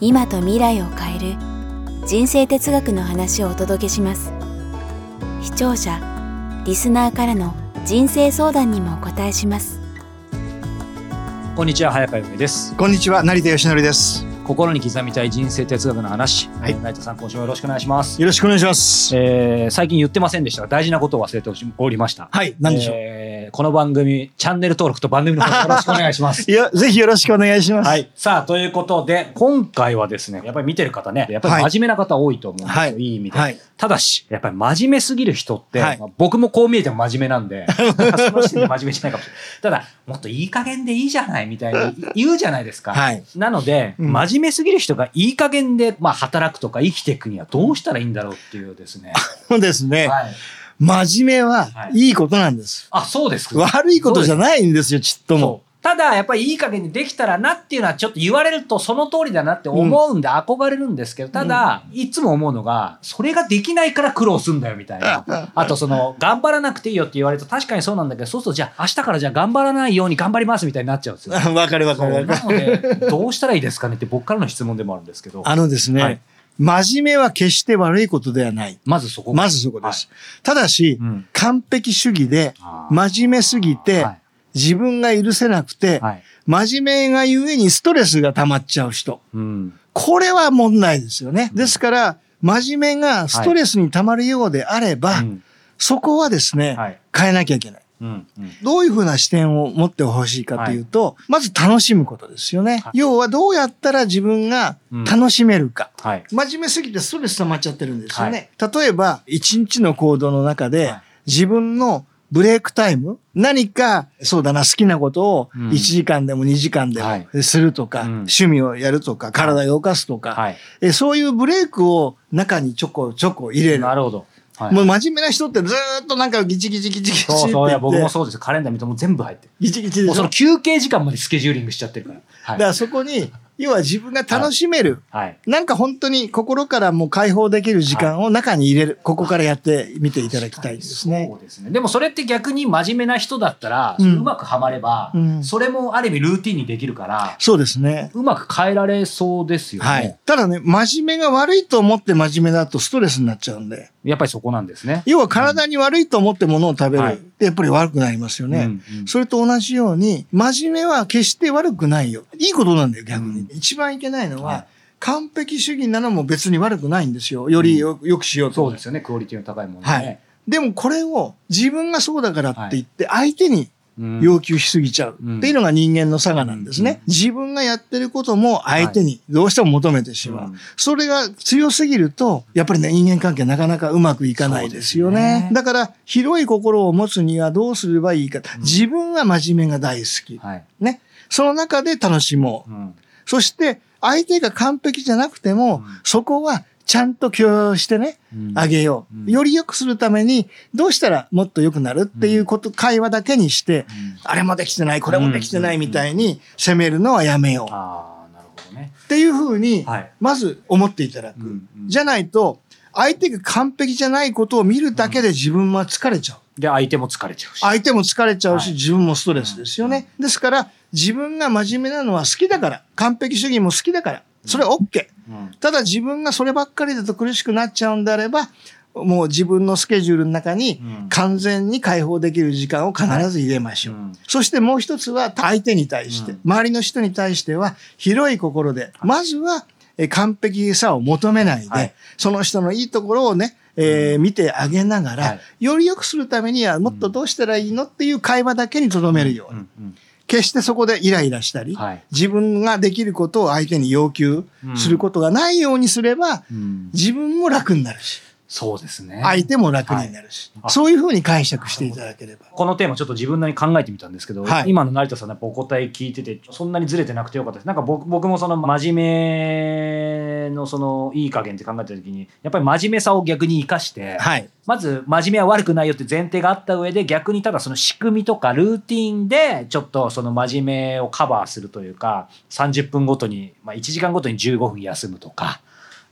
今と未来を変える人生哲学の話をお届けします。視聴者リスナーからの人生相談にもお答えします。こんにちは早川由美です。こんにちは成田義則です。心に刻みたい人生哲学の話、はい。成田さん今週もよろしくお願いします、よろしくお願いします。えー、最近言ってませんでしたが大事なことを忘れておりました。はい何でしょう、えーこの番組チャンネル登録と番組のフォローよろしくお願いしますいやぜひよろしくお願いしますはい。さあ、ということで、今回はですね、やっぱり見てる方ね、やっぱり真面目な方多いと思うんですよ。はいい、い意味で。はいただし、やっぱり真面目すぎる人って、はいまあ僕もこう見えても真面目なんで、その時点で真面目じゃないかもしれない。ただ、もっといい加減でいいじゃないみたいに言うじゃないですか。はいなので、うん真面目すぎる人がいい加減で、まあ、働くとか生きていくにはどうしたらいいんだろうっていうですね。そ うですね、はい。真面目ははい。いいことなんです、あ、そうです。悪いことじゃないんですよちっとも。ただ、やっぱりいい加減にできたらなっていうのはちょっと言われるとその通りだなって思うんで憧れるんですけど、ただ、いつも思うのが、それができないから苦労すんだよみたいな。あとその、頑張らなくていいよって言われると確かにそうなんだけど、そうするとじゃあ明日からじゃあ頑張らないように頑張りますみたいになっちゃうんですよ。わかるわかるわかなので、どうしたらいいですかねって僕からの質問でもあるんですけど、あのですね、はい真面目は決して悪いことではないまずそこ。まずそこです、ただし、うん完璧主義で真面目すぎて、はい自分が許せなくて、はい。真面目がゆえにストレスが溜まっちゃう人うん。これは問題ですよね。ですから、真面目がストレスに溜まるようであれば、うんそこはですね、はい。変えなきゃいけない。うん。うん。どういうふうな視点を持ってほしいかというと、まず楽しむことですよね。はい要はどうやったら自分が楽しめるか。はい。真面目すぎてストレス溜まっちゃってるんですよね。例えば、一日の行動の中で、はい自分のブレイクタイム何か、そうだな、好きなことをうん1時間でも2時間ではいもするとか、うん趣味をやるとか、体を動かすとか、はい。えそういうブレイクを中にちょこちょこ入れる。なるほど。はいもう真面目な人ってずーっとなんかギチギチギチギチってそうそう、いや、僕もそうですよ。カレンダー見ても全部入ってる。ギチギチでその休憩時間までスケジューリングしちゃってるから。はい。だからそこに、要は自分が楽しめる。はい。なんか本当に心からもう解放できる時間を中に入れる。ここからやってみていただきたいですねそ。うですね。でもそれって逆に真面目な人だったら、うんうまくはまれば、うんそれもある意味ルーティンにできるから、そうですね。うまく変えられそうですよね。はい。ただね、真面目が悪いと思って真面目だとストレスになっちゃうんで。やっぱりそこなんですね。要は体に悪いと思ってものを食べる。はいってやっぱり悪くなりますよね。うんうんそれと同じように、真面目は決して悪くないよ。いいことなんだよ、逆に。うん一番いけないのは、はい完璧主義なのも別に悪くないんですよ。よりよ,、よくしようと。そうですよね。クオリティの高いものね。はいでもこれを自分がそうだからって言って相手にうん要求しすぎちゃううんっていうのが人間の差がなんですね。自分がやってることも相手にどうしても求めてしまう。うんそれが強すぎると、やっぱりね、人間関係なかなかうまくいかないですよね。ねだから、広い心を持つにはどうすればいいか。自分は真面目が大好き。はい。ね。その中で楽しもう。うんそして、相手が完璧じゃなくても、うんそこはちゃんと許容してね、うん。あげよう、うん。より良くするために、どうしたらもっと良くなるっていうこと、会話だけにして、あれもできてない、これもできてないみたいに責めるのはやめよう。ああ、なるほどね。っていうふうにはい、まず思っていただく。じゃないと、相手が完璧じゃないことを見るだけで自分は疲れちゃう。で、相手も疲れちゃうし。相手も疲れちゃうし、はい。自分もストレスですよね。ですから、自分が真面目なのは好きだから、完璧主義も好きだから、それは OK。うん。ただ自分がそればっかりだと苦しくなっちゃうんであれば、もう自分のスケジュールの中にうん。完全に解放できる時間を必ず入れましょう。うん。そしてもう一つは相手に対して、うん。周りの人に対しては広い心で、まずはえ完璧さを求めないで、はい。その人のいいところをね、えー見てあげながら、はい。より良くするためにはもっとどうしたらいいのっていう会話だけに留めるように。うんうん決してそこでイライラしたり、はい。自分ができることを相手に要求することがないようにすれば、うん。自分も楽になるし、そうですね。相手も楽になるし、はいそういうふうに解釈していただければ。このテーマちょっと自分なりに考えてみたんですけど、はい今の成田さんのお答え聞いててそんなにずれてなくてよかったですなんか僕僕もその真面のそのいい加減って考えた時にやっぱり真面目さを逆に生かして、はい。まず真面目は悪くないよって前提があった上で逆にただその仕組みとかルーティンでちょっとその真面目をカバーするというか30分ごとに、まあ、1時間ごとに15分休むとか。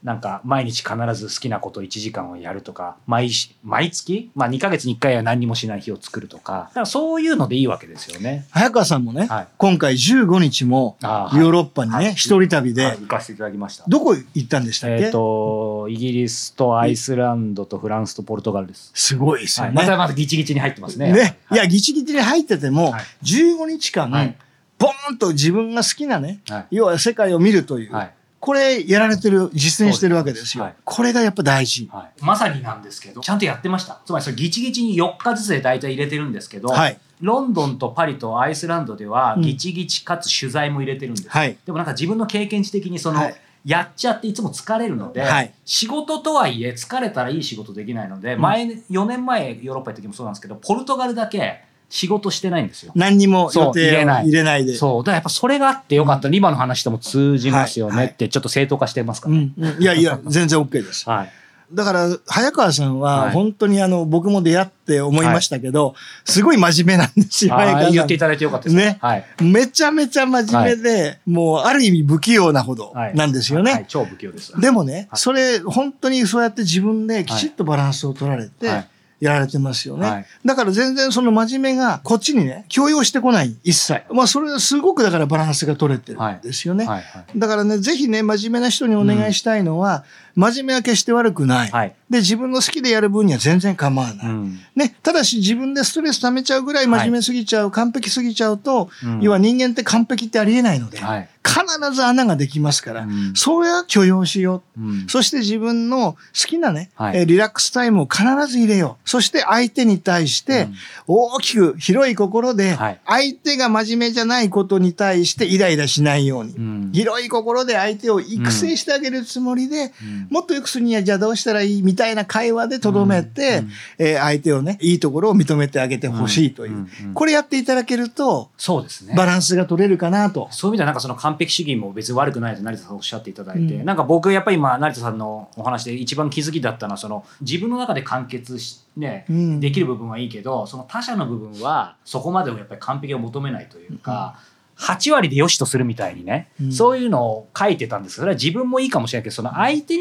なんか毎日必ず好きなこと1時間をやるとか毎し毎月、まあ、2ヶ月に1回は何にもしない日を作るとかだからそういうのでいいわけですよね。早川さんもね、はい今回15日もヨーロッパにね、はい一人旅で、はい行かせていただきました。どこ行ったんでしたっけ、えっ、とイギリスとアイスランドとフランスとポルトガルです。すごいですはい、よね。またまたギチギチに入ってますね。ね。いや、はいギチギチに入ってても、はい15日間、はいボーンと自分が好きなね、はい要は世界を見るという、はいこれやられてる、実践してるわけですよ。はい。これがやっぱ大事。はい、まさになんですけどちゃんとやってました。つまりそれギチギチに4日ずつで大体入れてるんですけど、はい。ロンドンとパリとアイスランドではうん。ギチギチかつ取材も入れてるんです、はい。でもなんか自分の経験値的にその、はい。やっちゃっていつも疲れるので、はい。仕事とはいえ疲れたらいい仕事できないので、ん。前4年前ヨーロッパ行った時もそうなんですけどポルトガルだけ仕事してないんですよ。何にもそう予定を入れない入れないで。そう。だからやっぱそれがあってよかった。今の話とも通じますよはいねって、ちょっと正当化してますから。うんうんいやいや、全然 OK です。はい。だから、早川さんは、はい本当にあの、僕も出会って思いましたけど、すごい真面目なんですよ、早あ川さん。ー言っていただいてよかったです。ねはい。めちゃめちゃ真面目で、もう、ある意味不器用なほどはい。なんですよね。はい、超不器用です。でもね、はいそれ、本当にそうやって自分できちっとバランスを取られてはい、やられてますよね。はいだから全然その真面目がこっちにね、強要してこない、一切。まあそれはすごくだからバランスが取れてるんですよね。はい。はい。だからね、ぜひね、真面目な人にお願いしたいのは、真面目は決して悪くない。はい。で、自分の好きでやる分には全然構わない。うん。ね、ただし自分でストレス溜めちゃうぐらい真面目すぎちゃう、完璧すぎちゃうと、うん要は人間って完璧ってありえないので、はい。必ず穴ができますから、うんそれは許容しよう。うん。そして自分の好きなね、はいえーリラックスタイムを必ず入れよう。そして相手に対してうん大きく広い心ではい、相手が真面目じゃないことに対してイライラしないように、うん広い心で相手を育成してあげるつもりで、うんもっと良くするにはじゃあどうしたらいい？みたいな会話でとどめて、うんえー相手をね、いいところを認めてあげてほしいという。うんうんうんこれやっていただけると、そうですね。バランスが取れるかなと。そういう意味ではなんかその完璧主義も別に悪くないと成田さんおっしゃっていただいて、うんなんか僕やっぱり今成田さんのお話で一番気づきだったのはその自分の中で完結し、ねうんできる部分はいいけどその他者の部分はそこまでもやっぱり完璧を求めないというか。8割で良しとするみたいにね、うんそういうのを書いてたんですそれは自分もいいかもしれないけどその相手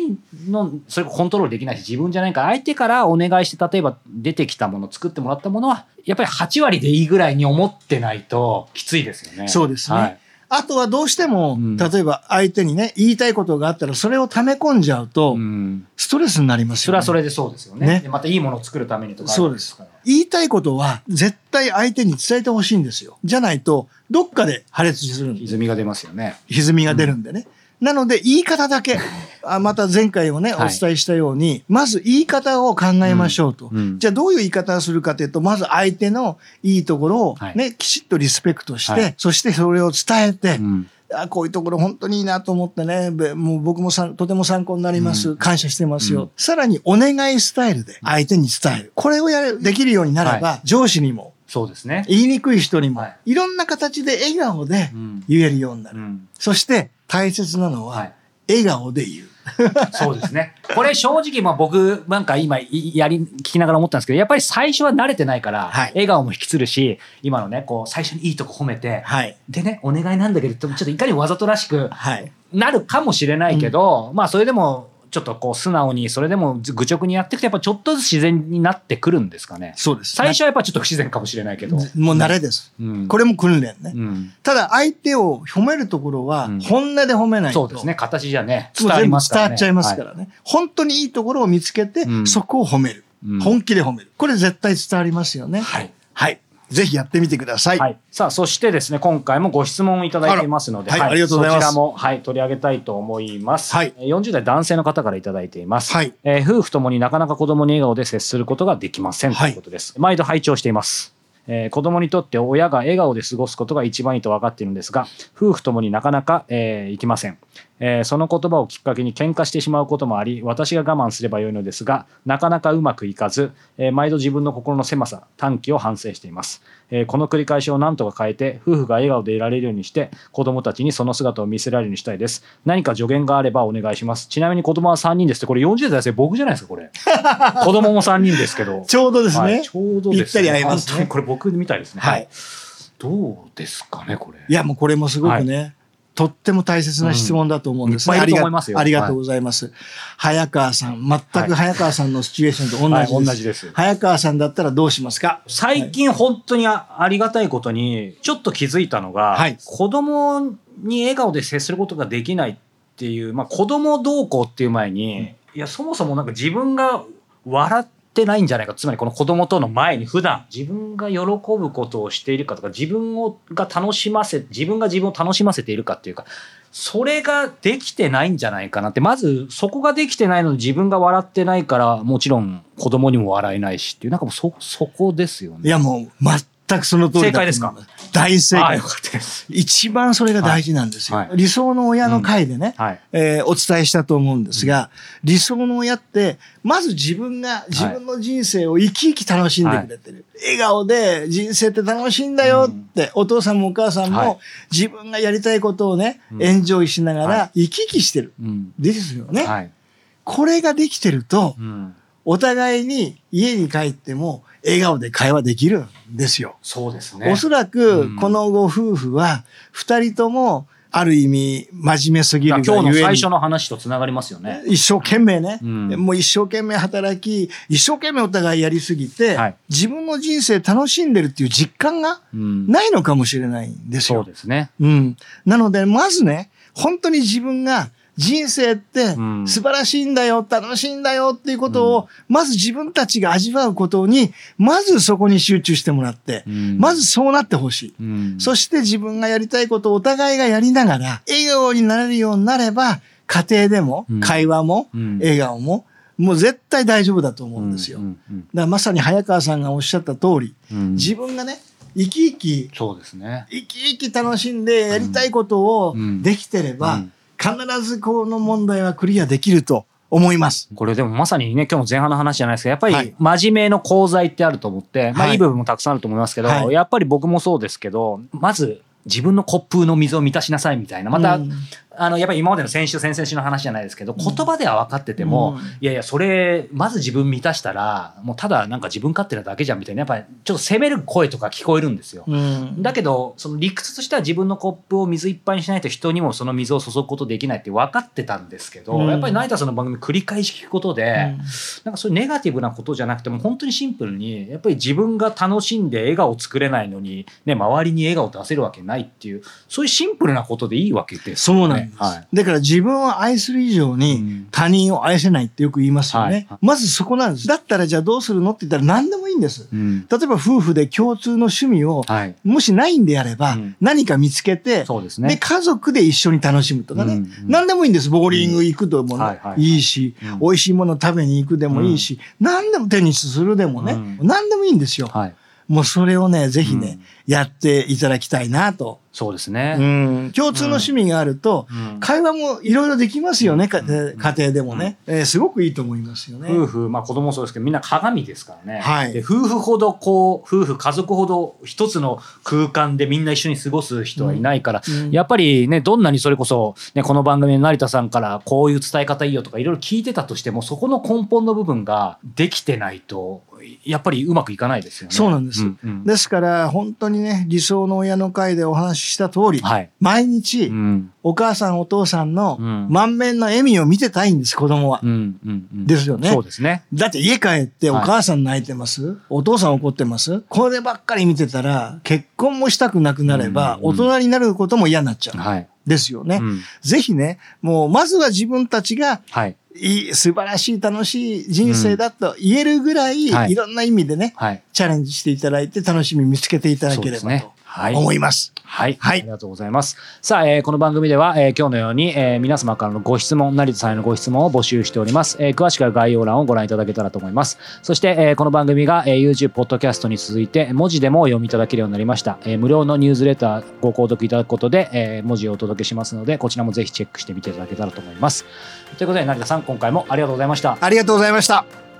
のそれコントロールできないし自分じゃないから相手からお願いして例えば出てきたもの作ってもらったものはやっぱり8割でいいぐらいに思ってないときついですよね。そうですねはいあとはどうしても、うん例えば相手にね、言いたいことがあったら、それを溜め込んじゃうと、うんストレスになりますよね。それはそれでそうですよね。ねでまたいいものを作るためにとかあそうですから。言いたいことは、絶対相手に伝えてほしいんですよ。じゃないと、どっかで破裂するんです。歪みが出ますよね。歪みが出るんでね。なので、言い方だけ、あまた前回もね、おはい伝えしたように、まず言い方を考えましょうと。うんうんじゃあどういう言い方をするかというと、まず相手のいいところをはいね、きちっとリスペクトして、はいそしてそれを伝えて、うんあこういうところ本当にいいなと思ってね、べもう僕もとても参考になります。うん感謝してますよ。うんさらにお願いスタイルで相手に伝える。これをやるできるようになれば、上司にも、そうですね。言いにくい人にも、はいい、ろんな形で笑顔でうん言えるようになる。うんそして大切なのは、はい笑顔で言う。そうですね。これ正直まあ僕なんか今いやり聞きながら思ったんですけどやっぱり最初は慣れてないから、はい笑顔も引きつるし今のねこう最初にいいとこ褒めて、はい。でねお願いなんだけどちょっといかにわざとらしくはい。なるかもしれないけど、まあそれでもちょっとこう素直にそれでも愚直にやっていくとやっぱちょっとずつ自然になってくるんですかね。そうです。最初はやっぱちょっと不自然かもしれないけど。もう慣れです。うんこれも訓練ね。うんただ相手を褒めるところはうん本音で褒めないと。そうですね。形じゃね、伝わりますからね。伝わっちゃいますからね。本当にいいところを見つけて、うんそこを褒める、うん本気で褒める。これ絶対伝わりますよね。はい。はい。ぜひやってみてください。はい。さあ、そしてですね、今回もご質問をいただいていますので、あらはいありがとうございますそちらも、はい、取り上げたいと思います。はいえー40代男性の方からいただいています。はいえー夫婦ともになかなか子供に笑顔で接することができません、はいということです。毎度拝聴しています。えー子供にとって親が笑顔で過ごすことが一番いいと分かっているんですが、夫婦ともになかなか、えーいきません。えーその言葉をきっかけに喧嘩してしまうこともあり私が我慢すればよいのですがなかなかうまくいかず、えー毎度自分の心の狭さ短気を反省しています、えーこの繰り返しを何とか変えて夫婦が笑顔でいられるようにして子供たちにその姿を見せられるようにしたいです。何か助言があればお願いします。ちなみに子供は3人ですってこれ40代ですよ僕じゃないですかこれ。子供も3人ですけど。ちょうどですね。はいちょうどです、ね、ぴったり合いますねこれ僕みたいですね。はい。どうですかねこれ。いや、もうこれもすごくね、とっても大切な質問だと思うんです。ね。うん。いっぱいますよ。ありがとうございます。早川さん、全く早川さんのシチュエーションと同じです。はい同じです。早川さんだったらどうしますか？最近本当にあありがたいことにちょっと気づいたのが、はい。子供に笑顔で接することができないっていう、まあ、子供同行っていう前に、いやそもそもなんか自分が笑ってないんじゃないかつまりこの子供との前に普段自分が喜ぶことをしているかとか自分をが楽しませ自分が自分を楽しませているかっていうかそれができてないんじゃないかなってまずそこができてないのに自分が笑ってないからもちろん子供にも笑えないしっていうなんかもうそそこですよね。いや、もう全くその通りだと思います。正解大正解。かったです。一番それが大事なんですよ。はいはい理想の親の会でね、はい。えーお伝えしたと思うんですが、理想の親って、まず自分が自分の人生を生き生き楽しんでくれてる。笑顔で人生って楽しいんだよって、お父さんもお母さんはいも自分がやりたいことをね、うんエンジョイしながはら生き生きしてる。うん。ですよね。はい。これができてると、うん。お互いに家に帰っても笑顔で会話できるんですよ。そうですね。おそらうくん、このご夫婦は、二人とも、ある意味、真面目すぎる今日の最初の話とつながりますよね。一生懸命ね、うんもう一生懸命働き、一生懸命お互いやりすぎて、はい自分の人生楽しんでるっていう実感がうん。ないのかもしれないんですよ。そうですね。うん。なので、まずね、本当に自分が人生ってうん。素晴らしいんだよ、楽しいんだよっていうことを、まず自分たちが味わうことに、まずそこに集中してもらって、うん。まずそうなってほしい。うん。そして自分がやりたいことをお互いがやりながら、笑顔になれるようになれば、家庭でもうん、会話も、うん。笑顔も、もう絶対大丈夫だと思うんですよ。だからまさに早川さんがおっしゃった通り、うん。自分がね、生き生き、そうですね。生き生き楽しんでやりたいことをうん。できてれば、うん必ずこの問題はクリアできると思います。これでもまさにね、今日の前半の話じゃないですけど、やっぱはいり真面目の功罪ってあると思って、まあはいいい部分もたくさんあると思いますけど、はいやっぱり僕もそうですけど、まず自分のコップの水を満たしなさいみたいな。また、うんあの、やっぱり今までの先週、先々週の話じゃないですけど、言葉では分かってても、うん。いやいや、それ、まず自分満たしたら、もうただなんか自分勝手なだけじゃんみたいな、やっぱりちょっと責める声とか聞こえるんですよ。うん。だけど、その理屈としては自分のコップを水いっぱいにしないと人にもその水を注ぐことできないって分かってたんですけど、うん。やっぱり成田さんの番組繰り返し聞くことで、なんかそういうネガティブなことじゃなくても本当にシンプルにやっぱり自分が楽しんで笑顔作れないのに、ね、周りに笑顔出せるわけないっていうそういうシンプルなことでいいわけですよね。はいだから自分を愛する以上うにん他人を愛せないってよく言いますよね。はいまずそこなんです。だったらじゃあどうするのって言ったら何でもいいんです。うん例えば夫婦で共通の趣味をはい、もしないんであればうん何か見つけて、うですね。家族で一緒に楽しむとかね。うんうん何でもいいんです。ボーリング行くでもいはいし、うん美味しいもの食べに行くでもいいし、何でもテニスするでもね、うん何でもいいんですよ。はい、もうそれをね、ぜひね、やっていただきたいなと。そうですうね。ん。共通の趣味があると、うん会話もいろいろできますよね、かうん家庭でもね、えーすごくいいと思いますよね。夫婦、まあ子供もそうですけど、みんな鏡ですからね。はいで、夫婦ほどこう、夫婦、家族ほど一つの空間でみんな一緒に過ごす人はいないから、うんやっぱりね、どんなにそれこそ、ね、この番組で成田さんからこういう伝え方いいよとかいろいろ聞いてたとしても、そこの根本の部分ができてないと、やっぱりうまくいかないですよね。そうなんですうんうんですから、本当にね、理想の親の会でお話しした通り、はい。毎日、うん。お母さんお父さんのうん満面の笑みを見てたいんです、子供はう。ん。うん。うんですよねそうですね。だって家帰っておはい母さん泣いてます、お父さん怒ってます？こればっかり見てたら、結婚もしたくなくなれば、うん大人になることも嫌になっちゃう。はい。ですよね。うんぜひね、もうまずは自分たちがはい。いい、素晴らしい楽しい人生だと言えるぐらい、はいいろんな意味でね、はい。チャレンジしていただいて楽しみ見つけていただければと。そうですね思います。はい、はいありがとうございます。さあ、えーこの番組では、えー今日のように、えー皆様からのご質問、成田さんへのご質問を募集しております。えー詳しくは概要欄をご覧いただけたらと思います。そして、えーこの番組が、えー YouTube、ポッドキャストに続いて、文字でも読みいただけるようになりました。えー無料のニュースレターご購読いただくことで、えー文字をお届けしますので、こちらもぜひチェックしてみていただけたらと思います。ということで、成田さん、今回もありがとうございました。ありがとうございました。